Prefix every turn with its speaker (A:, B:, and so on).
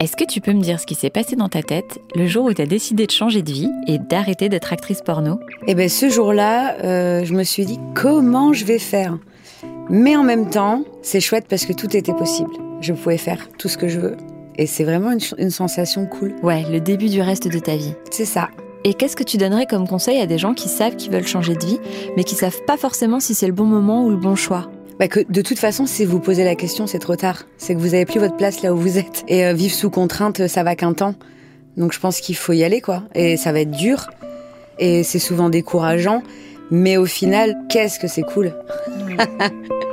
A: Est-ce que tu peux me dire ce qui s'est passé dans ta tête le jour où tu as décidé de changer de vie et d'arrêter d'être actrice porno?
B: Eh bien, ce jour-là, euh, je me suis dit comment je vais faire? Mais en même temps, c'est chouette parce que tout était possible. Je pouvais faire tout ce que je veux. Et c'est vraiment une, une sensation cool.
A: Ouais, le début du reste de ta vie.
B: C'est ça.
A: Et qu'est-ce que tu donnerais comme conseil à des gens qui savent qu'ils veulent changer de vie, mais qui savent pas forcément si c'est le bon moment ou le bon choix?
B: Bah que de toute façon, si vous posez la question, c'est trop tard. C'est que vous avez plus votre place là où vous êtes. Et euh, vivre sous contrainte, ça va qu'un temps. Donc je pense qu'il faut y aller, quoi. Et ça va être dur. Et c'est souvent décourageant. Mais au final, qu'est-ce que c'est cool?